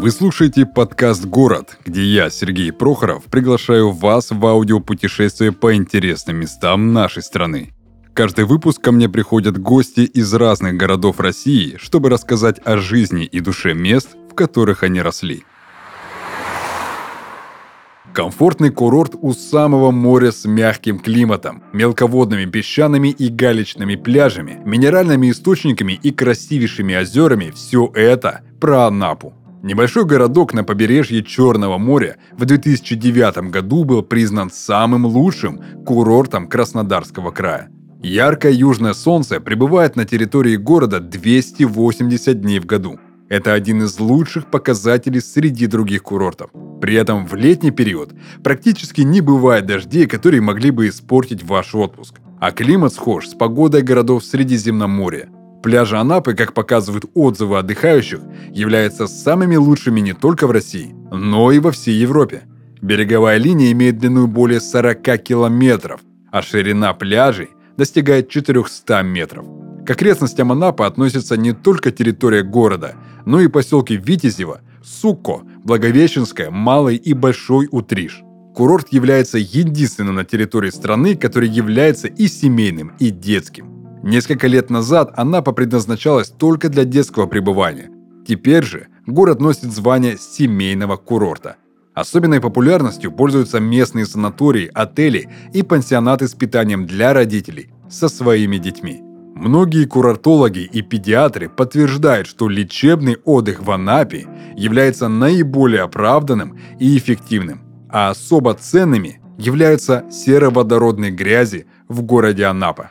Вы слушаете подкаст «Город», где я, Сергей Прохоров, приглашаю вас в аудиопутешествие по интересным местам нашей страны. Каждый выпуск ко мне приходят гости из разных городов России, чтобы рассказать о жизни и душе мест, в которых они росли. Комфортный курорт у самого моря с мягким климатом, мелководными песчаными и галечными пляжами, минеральными источниками и красивейшими озерами – все это про Анапу. Небольшой городок на побережье Черного моря в 2009 году был признан самым лучшим курортом Краснодарского края. Яркое южное солнце пребывает на территории города 280 дней в году. Это один из лучших показателей среди других курортов. При этом в летний период практически не бывает дождей, которые могли бы испортить ваш отпуск. А климат схож с погодой городов Средиземноморья – Пляжи Анапы, как показывают отзывы отдыхающих, являются самыми лушими не только в России, но и во всей Европе. Береговая линия имеет длину более 40 километров, а ширина пляжей достигает 400 метров. К окрестностям Анапы относятся не только территория города, но и поселки Витязево, Сукко, Благовещенское, Малый и Большой Утриш. Курорт является единственным на территории страны, который является и семейным, и детским. Несколько лет назад Анапа предназначалась только для детского пребывания. Теперь же город носит звание семейного курорта. Особенной популярностью пользуются местные санатории, отели и пансионаты с питанием для родителей со своими детьми. Многие курортологи и педиатры подтверждают, что лечебный отдых в Анапе является наиболее оправданным и эффективным, а особо ценными являются сероводородные грязи в городе Анапа.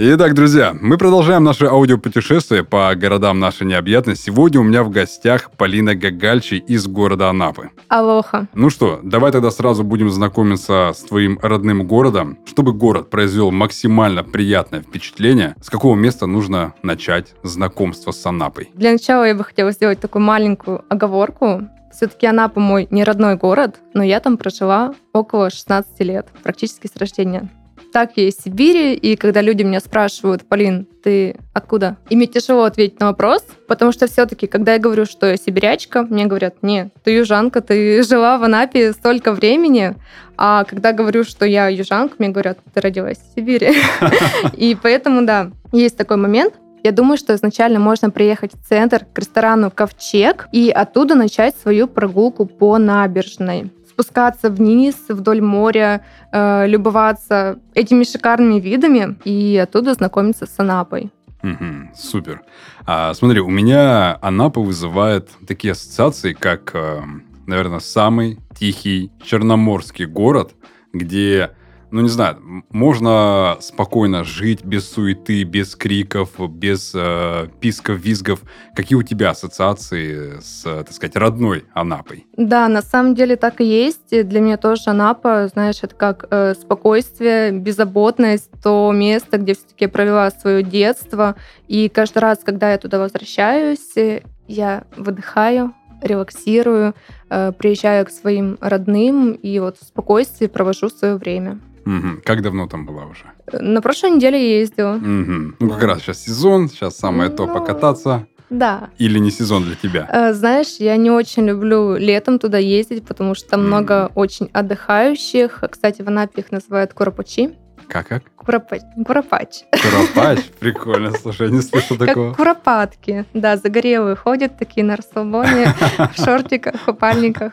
Итак, друзья, мы продолжаем наше аудиопутешествие по городам нашей необъятной. Сегодня у меня в гостях Полина Гагальчи из города Анапы. Алоха. Ну что, давай тогда сразу будем знакомиться с твоим родным городом. Чтобы город произвел максимально приятное впечатление, с какого места нужно начать знакомство с Анапой? Для начала я бы хотела сделать такую маленькую оговорку. Все-таки Анапа мой не родной город, но я там прожила около 16 лет, практически с рождения так я из Сибири, и когда люди меня спрашивают, Полин, ты откуда? И мне тяжело ответить на вопрос, потому что все-таки, когда я говорю, что я сибирячка, мне говорят, нет, ты южанка, ты жила в Анапе столько времени, а когда говорю, что я южанка, мне говорят, ты родилась в Сибири. И поэтому, да, есть такой момент, я думаю, что изначально можно приехать в центр к ресторану «Ковчег» и оттуда начать свою прогулку по набережной спускаться вниз вдоль моря, э, любоваться этими шикарными видами и оттуда знакомиться с Анапой. Угу, супер. А, смотри, у меня Анапа вызывает такие ассоциации, как, э, наверное, самый тихий черноморский город, где ну не знаю, можно спокойно жить без суеты, без криков, без э, писков, визгов. Какие у тебя ассоциации с, так сказать, родной Анапой? Да, на самом деле так и есть. Для меня тоже Анапа, знаешь, это как э, спокойствие, беззаботность, то место, где все-таки я провела свое детство. И каждый раз, когда я туда возвращаюсь, я выдыхаю, релаксирую, э, приезжаю к своим родным и вот в спокойствии провожу свое время. Угу. Как давно там была уже? На прошлой неделе ездила. Угу. Ну, как раз сейчас сезон, сейчас самое ну, то покататься. Да. Или не сезон для тебя? Э, знаешь, я не очень люблю летом туда ездить, потому что там mm. много очень отдыхающих. Кстати, в Анапе их называют куропачи. Как, как? Куропач. Куропач. Куропач? Прикольно, слушай, я не слышал такого. Как куропатки. Да, загорелые ходят такие на расслабоне, в шортиках, в купальниках.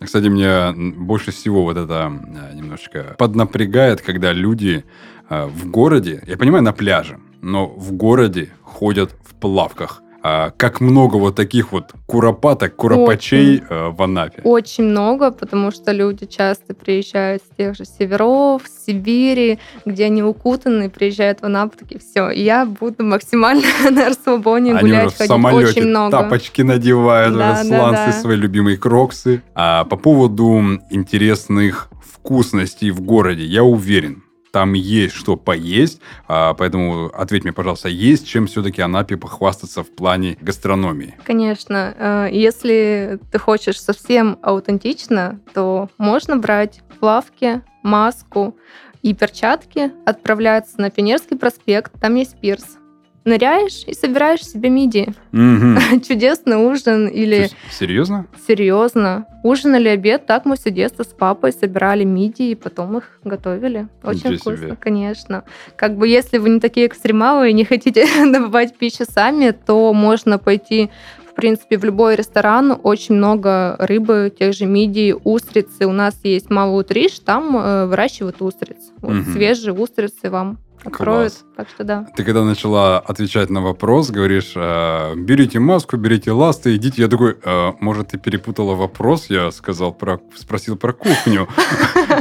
Кстати, мне больше всего вот это э, немножечко поднапрягает, когда люди э, в городе, я понимаю, на пляже, но в городе ходят в плавках. А как много вот таких вот куропаток, куропачей очень, э, в Анапе? Очень много, потому что люди часто приезжают с тех же северов, с Сибири, где они укутаны, приезжают в Анапу, такие, все, я буду максимально на расслабоне они гулять, в самолете очень много. тапочки надевают, да, сланцы, да, да. свои любимые кроксы. А по поводу интересных вкусностей в городе, я уверен, там есть что поесть, а, поэтому ответь мне, пожалуйста, есть чем все-таки Анапе похвастаться в плане гастрономии? Конечно. Э, если ты хочешь совсем аутентично, то можно брать плавки, маску и перчатки, отправляться на Пионерский проспект, там есть пирс. Ныряешь и собираешь себе мидии. Мгм. Чудесный ужин или Серьезно? серьезно. Ужинали обед, так мы все детство с папой собирали мидии и потом их готовили. Очень Ничего вкусно, себе. конечно. Как бы если вы не такие экстремалы и не хотите добывать пищу сами, то можно пойти в принципе, в любой ресторан очень много рыбы, тех же мидий, устрицы. У нас есть Малый Утриш, там э, выращивают устриц. Вот Мгм. свежие устрицы вам откроют. Класс. Так что да. Ты когда начала отвечать на вопрос, говоришь, э, берите маску, берите ласты, идите. Я такой, «Э, может, ты перепутала вопрос? Я сказал про, спросил про кухню.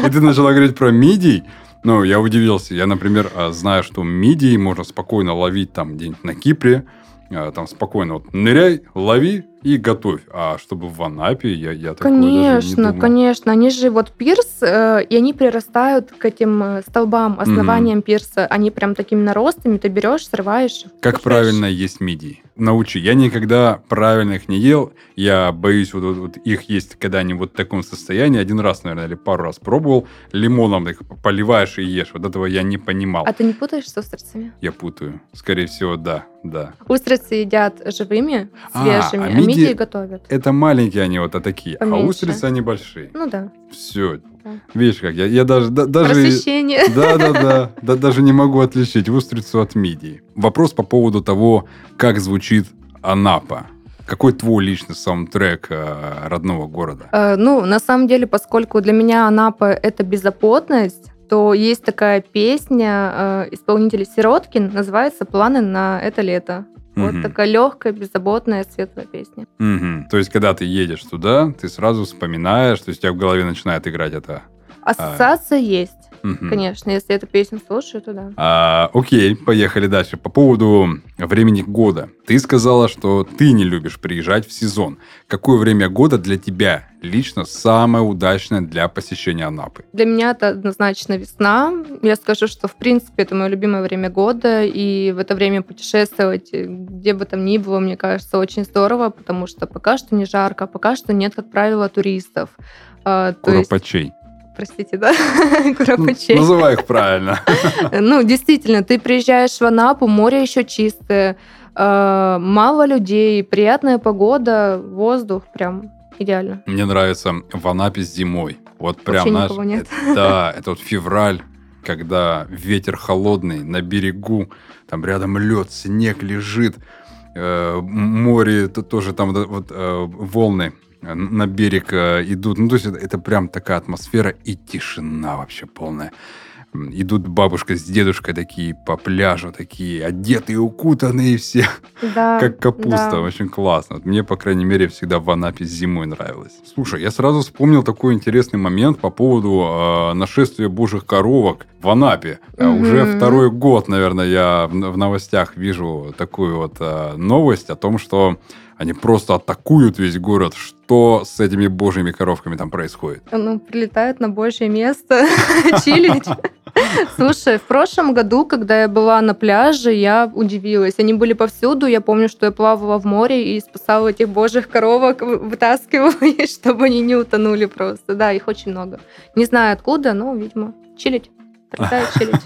И ты начала говорить про мидий. Ну, я удивился. Я, например, э, знаю, что мидии можно спокойно ловить там где-нибудь на Кипре. Э, Там спокойно вот ныряй, лови и готовь. А чтобы в Анапе, я, я такое даже не Конечно, думал. конечно. Они же вот пирс, э, и они прирастают к этим э, столбам, основаниям пирса. Они прям такими наростами ты берешь, срываешь. Как кушаешь. правильно есть мидии? Научи. Я никогда правильно их не ел. Я боюсь вот, вот- вот их есть, когда они вот в таком состоянии. Один раз, наверное, или пару раз пробовал. Лимоном их поливаешь и ешь. Вот этого я не понимал. А ты не путаешь с устрицами? Я путаю. Скорее всего, да, да. Устрицы едят живыми, А, свежими, а а, мидии- мидии готовят. Это маленькие они вот а такие. А Поменьше. устрицы они большие. Ну да. Все. Да. Видишь как? Я, я даже... да- даже... Просвещение. Да, да, да, да, даже не могу отличить устрицу от мидии. Вопрос по поводу того, как звучит Анапа. Какой твой личный саундтрек э, родного города? Э, Ну, на самом деле, поскольку для меня Анапа — это беззаботность, то есть такая песня э, исполнителя Сироткин, называется «Планы на это лето». Вот Мгм. такая легкая, беззаботная, светлая песня. Мгм. То есть, когда ты едешь туда, ты сразу вспоминаешь, то есть у тебя в голове начинает играть это. Ассоциация есть, Мгм. конечно. Если эту песню слушаю, то да. А, окей, поехали дальше. По поводу времени года. Ты сказала, что ты не любишь приезжать в сезон. Какое время года для тебя лично самое удачное для посещения Анапы? Для меня это однозначно весна. Я скажу, что, в принципе, это мое любимое время года, и в это время путешествовать, где бы там ни было, мне кажется, очень здорово, потому что пока что не жарко, пока что нет, как правило, туристов. А, Куропачей. Простите, да, куропачей. Называй их правильно. Ну, действительно, ты приезжаешь в Анапу, море еще чистое, э, мало людей, приятная погода, воздух прям идеально. Мне нравится в Анапе зимой. Вот прям, никого нет. да, это вот февраль, когда ветер холодный на берегу, там рядом лед, снег лежит, э, море то- тоже там вот, э, волны на берег э, идут. Ну, то есть это, это прям такая атмосфера и тишина вообще полная. Идут бабушка с дедушкой такие по пляжу, такие одетые, укутанные все. Да, Как капуста, да. очень классно. Вот мне, по крайней мере, всегда в Анапе зимой нравилось. Слушай, я сразу вспомнил такой интересный момент по поводу э, нашествия божьих коровок в Анапе. Э, Мгм. Уже второй год, наверное, я в, в новостях вижу такую вот э, новость о том, что они просто атакуют весь город. Что с этими божьими коровками там происходит? Ну, прилетают на божье место чилить. Слушай, в прошлом году, когда я была на пляже, я удивилась. Они были повсюду. Я помню, что я плавала в море и спасала этих божьих коровок, вы- вытаскивала их, чтобы они не утонули просто. Да, их очень много. Не знаю откуда, но, видимо, чилить. Чилить.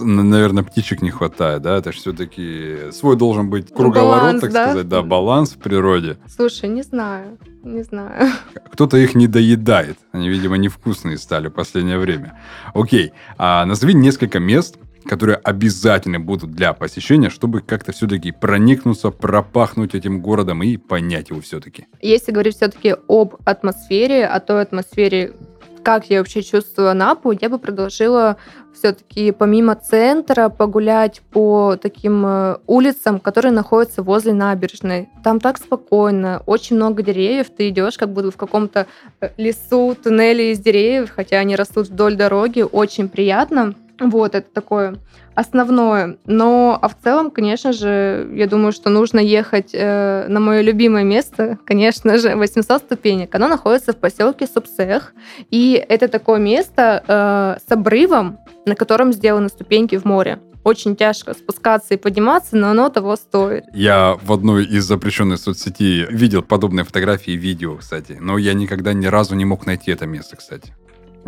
Н- Наверное, птичек не хватает, да? Это же все-таки свой должен быть круговорот, баланс, так да? сказать, да, баланс в природе. Слушай, не знаю, не знаю. Кто-то их не доедает. Они, видимо, невкусные стали в последнее время. Окей, а назови несколько мест, которые обязательно будут для посещения, чтобы как-то все-таки проникнуться, пропахнуть этим городом и понять его все-таки. Если говорить все-таки об атмосфере, о той атмосфере, как я вообще чувствую Анапу, я бы предложила все-таки помимо центра погулять по таким э, улицам, которые находятся возле набережной. Там так спокойно, очень много деревьев, ты идешь как будто в каком-то э, лесу, туннеле из деревьев, хотя они растут вдоль дороги, очень приятно. Вот, это такое основное. Но, а в целом, конечно же, я думаю, что нужно ехать э, на мое любимое место, конечно же, 800 ступенек. Оно находится в поселке Субсех. И это такое место э, с обрывом, на котором сделаны ступеньки в море. Очень тяжко спускаться и подниматься, но оно того стоит. Я в одной из запрещенных соцсетей видел подобные фотографии и видео, кстати. Но я никогда ни разу не мог найти это место, кстати.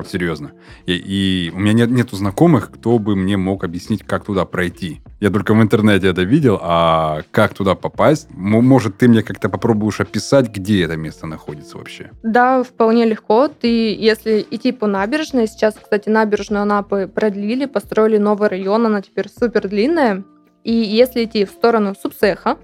Вот серьезно. И, и у меня нет, нету знакомых, кто бы мне мог объяснить, как туда пройти. Я только в интернете это видел, а как туда попасть? Может, ты мне как-то попробуешь описать, где это место находится вообще? Да, вполне легко. Ты, если идти по набережной, сейчас, кстати, набережную Анапы продлили, построили новый район, она теперь супер длинная. И если идти в сторону Субсеха,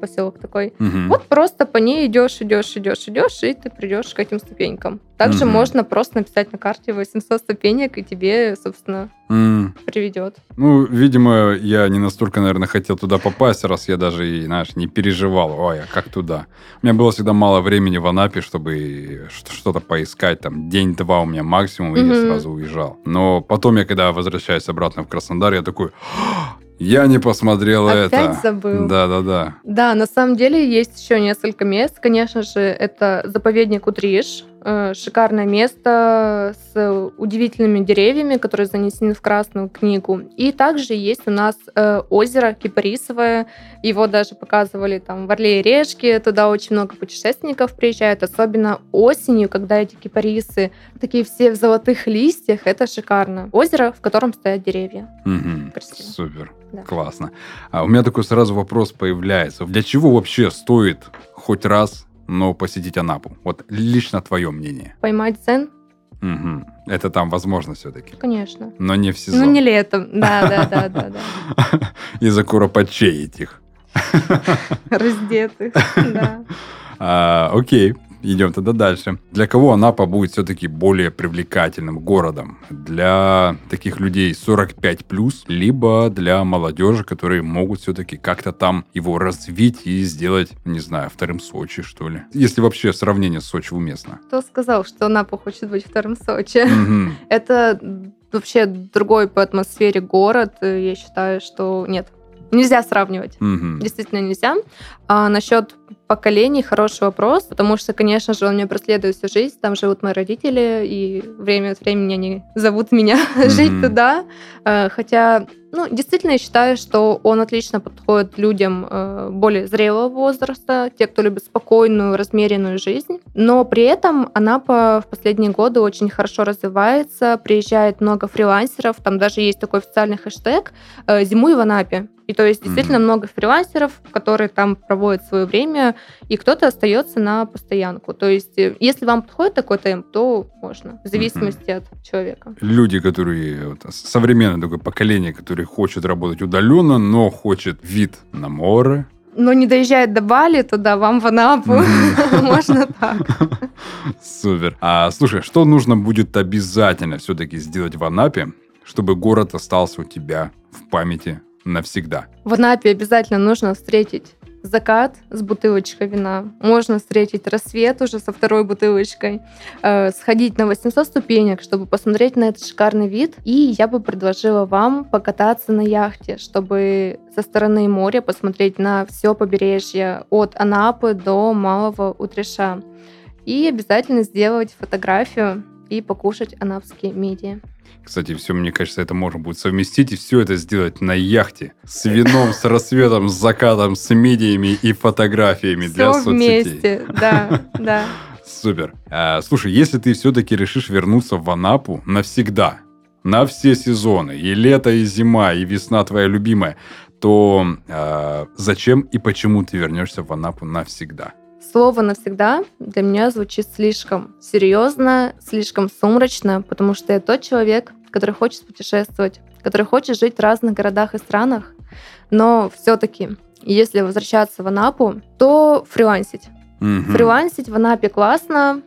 поселок такой, Мгм. вот просто по ней идешь, идешь, идешь, идешь, и ты придешь к этим ступенькам. Также Мгм. можно просто написать на карте 800 ступенек, и тебе, собственно, М, приведет. Ну, видимо, я не настолько, наверное, хотел туда попасть, раз я даже, и, знаешь, не переживал, ой, а как туда? У меня было всегда мало времени в Анапе, чтобы что-то поискать, там, день-два у меня максимум, и я Мгм. сразу уезжал. Но потом я, когда возвращаюсь обратно в Краснодар, я такой, «А, я не посмотрел Опять это. забыл. Да-да-да. Да, на самом деле есть еще несколько мест. Конечно же, это заповедник Утриш. Э, Шикарное место с удивительными деревьями, которые занесены в Красную книгу. И также есть у нас э, озеро Кипарисовое. Его даже показывали там в Орле и Решке. Туда очень много путешественников приезжают, особенно осенью, когда эти кипарисы такие все в золотых листьях. Это шикарно. Озеро, в котором стоят деревья. Красиво. Супер. Да. Классно. А у меня такой сразу вопрос появляется. Для чего вообще стоит хоть раз, но посетить Анапу? Вот лично твое мнение. Поймать цен? Мгм. Это там возможно все-таки. Конечно. Но не в сезон. Ну, не летом. Да, да, да, да, да. Из-за куропатчей этих. Раздетых, да. А, окей, идем тогда дальше. Для кого Анапа будет все-таки более привлекательным городом? Для таких людей 45 плюс, либо для молодежи, которые могут все-таки как-то там его развить и сделать, не знаю, вторым Сочи, что ли? Если вообще сравнение с Сочи уместно. Кто сказал, что Напа хочет быть вторым Сочи? Это вообще другой по атмосфере город. Я считаю, что нет. Нельзя сравнивать. Мгм. Действительно нельзя. А насчет поколений хороший вопрос, потому что, конечно же, он меня преследует всю жизнь. Там живут мои родители, и время от времени они зовут меня жить Мгм. туда. Э, Хотя, ну, действительно, я считаю, что он отлично подходит людям э, более зрелого возраста, те, кто любит спокойную, размеренную жизнь. Но при этом Анапа в последние годы очень хорошо развивается, приезжает много фрилансеров, там даже есть такой официальный хэштег э, «Зимуй в Анапе». И то есть действительно Мгм. много фрилансеров, которые там проводят свое время, и кто-то остается на постоянку. То есть э, если вам подходит такой темп, то можно, в зависимости от человека. Люди, которые вот, современное такое поколение, которое хочет работать удаленно, но хочет вид на море, Но не доезжает до Бали, туда вам в Анапу. Можно так. Супер. А слушай, что нужно будет обязательно все-таки сделать в Анапе, чтобы город остался у тебя в памяти навсегда? В Анапе обязательно нужно встретить закат с бутылочкой вина. Можно встретить рассвет уже со второй бутылочкой. Э, сходить на 800 ступенек, чтобы посмотреть на этот шикарный вид. И я бы предложила вам покататься на яхте, чтобы со стороны моря посмотреть на все побережье от Анапы до Малого Утреша. И обязательно сделать фотографию и покушать анапские мидии. Кстати, все, мне кажется, это можно будет совместить и все это сделать на яхте. С вином, с рассветом, с закатом, с медиями и фотографиями для Все соцсетей. вместе, да, да. Супер. А, слушай, если ты все-таки решишь вернуться в Анапу навсегда, на все сезоны, и лето, и зима, и весна твоя любимая, то а, зачем и почему ты вернешься в Анапу навсегда? Слово навсегда для меня звучит слишком серьезно, слишком сумрачно, потому что я тот человек, который хочет путешествовать, который хочет жить в разных городах и странах, но все-таки, если возвращаться в Анапу, то фрилансить. Мгм. Фрилансить в Анапе классно,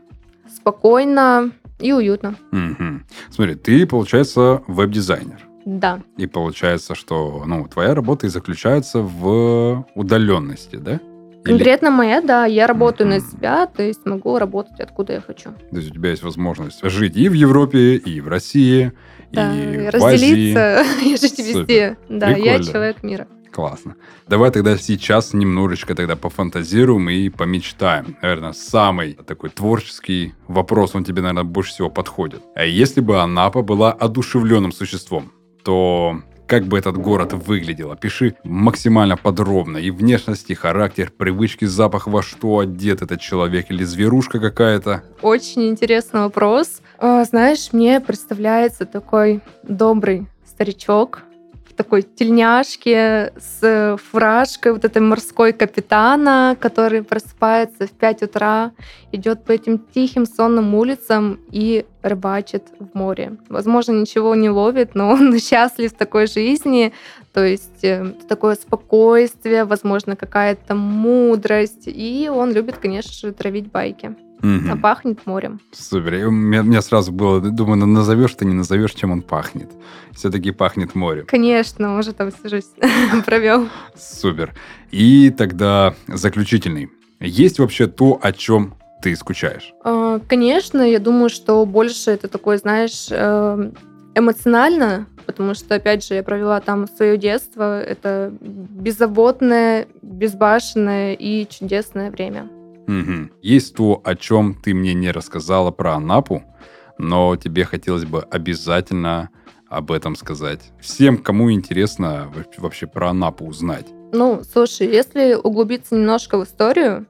спокойно и уютно. Мгм. Смотри, ты, получается, веб-дизайнер. Да, И получается, что ну, твоя работа и заключается в удаленности, да? Или- конкретно моя, да, я работаю на себя, то есть могу работать откуда я хочу. То есть у тебя есть возможность жить и в Европе, и в России, Да, и в разделиться и жить Супер. везде. Да, я Прикольно. человек мира. Классно. Давай тогда сейчас немножечко тогда пофантазируем и помечтаем. Наверное, самый такой творческий вопрос, он тебе, наверное, больше всего подходит. А если бы Анапа была одушевленным существом, то как бы этот город выглядел. Опиши максимально подробно и внешность, и характер, привычки, запах, во что одет этот человек или зверушка какая-то. Очень интересный вопрос. А, знаешь, мне представляется такой добрый старичок, такой тельняшке с фуражкой вот этой морской капитана, который просыпается в 5 утра, идет по этим тихим сонным улицам и рыбачит в море. Возможно, ничего не ловит, но он счастлив в такой жизни. То есть э, такое спокойствие, возможно, какая-то мудрость. И он любит, конечно же, травить байки. Угу. А пахнет морем. Супер. У меня, у меня сразу было, думаю, ну, назовешь ты, не назовешь, чем он пахнет. Все-таки пахнет морем. Конечно, уже там всю жизнь провел. Супер. И тогда заключительный. Есть вообще то, о чем ты скучаешь? А, конечно, я думаю, что больше это такое, знаешь, э, эмоционально, потому что, опять же, я провела там свое детство. Это беззаботное, безбашенное и чудесное время. Угу. Есть то, о чем ты мне не рассказала про Анапу, но тебе хотелось бы обязательно об этом сказать. Всем, кому интересно вообще про Анапу узнать. Ну, слушай, если углубиться немножко в историю,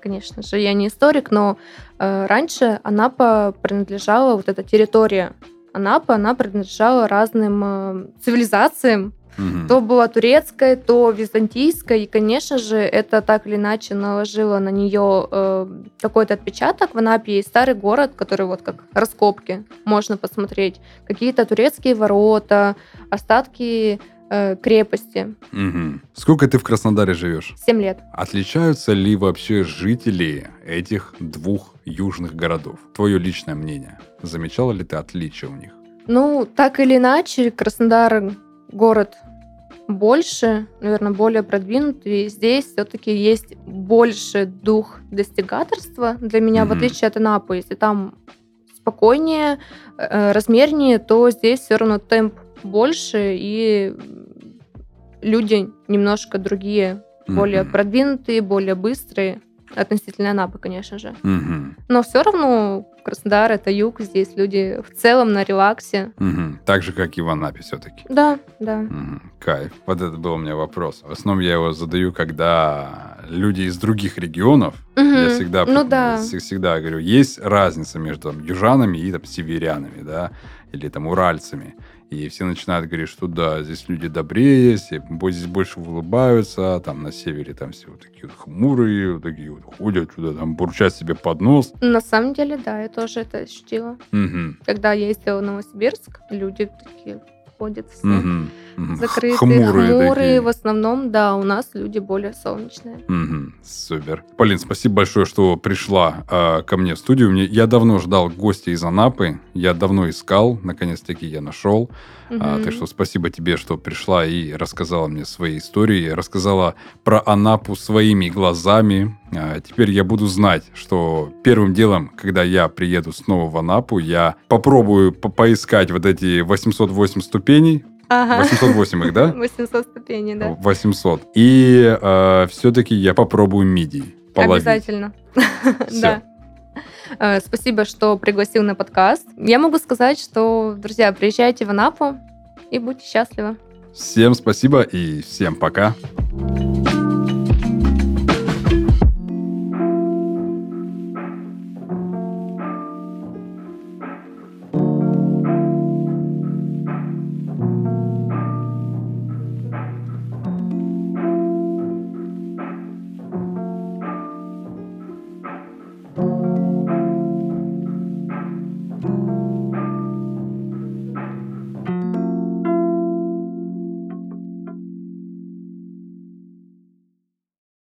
конечно же, я не историк, но э, раньше Анапа принадлежала, вот эта территория Анапа, она принадлежала разным э, цивилизациям, Угу. То была турецкая, то византийская, и, конечно же, это так или иначе наложило на нее э, какой-то отпечаток. В Анапе есть старый город, который вот как раскопки можно посмотреть, какие-то турецкие ворота, остатки э, крепости. Угу. Сколько ты в Краснодаре живешь? Семь лет. Отличаются ли вообще жители этих двух южных городов? Твое личное мнение. Замечала ли ты отличия у них? Ну, так или иначе, Краснодар город больше, наверное, более продвинутый. Здесь все-таки есть больше дух достигаторства для меня, mm-hmm. в отличие от Анапы. Если там спокойнее, э, размернее, то здесь все равно темп больше, и люди немножко другие, mm-hmm. более продвинутые, более быстрые. Относительно Анапы, конечно же. Угу. Но все равно Краснодар это юг, здесь люди в целом на релаксе. Угу. Так же, как и в Анапе все-таки. Да, да. Угу. Кайф. Вот это был у меня вопрос. В основном я его задаю, когда люди из других регионов, угу. я всегда, ну, да. всегда говорю, есть разница между там, южанами и там, северянами, да, или там уральцами. И все начинают говорить, что да, здесь люди добрее, здесь больше улыбаются, там на севере там все вот такие вот хмурые, вот такие вот ходят туда, там бурчат себе под нос. На самом деле, да, я тоже это ощутила. Угу. Когда я ездила в Новосибирск, люди такие ходят все угу. закрытые, хмурые, хмурые в основном, да, у нас люди более солнечные. Угу. Супер. Полин, спасибо большое, что пришла э, ко мне в студию. Мне, я давно ждал гостя из Анапы, я давно искал, наконец-таки я нашел. Угу. А, так что спасибо тебе, что пришла и рассказала мне свои истории, рассказала про Анапу своими глазами. А, теперь я буду знать, что первым делом, когда я приеду снова в Анапу, я попробую по поискать вот эти 808 ступеней, Ага. 808 их, да? 800 ступеней, да. 800. И э, все-таки я попробую мидии. Половить. Обязательно. Да. Э, спасибо, что пригласил на подкаст. Я могу сказать, что, друзья, приезжайте в Анапу и будьте счастливы. Всем спасибо и всем пока. Пока.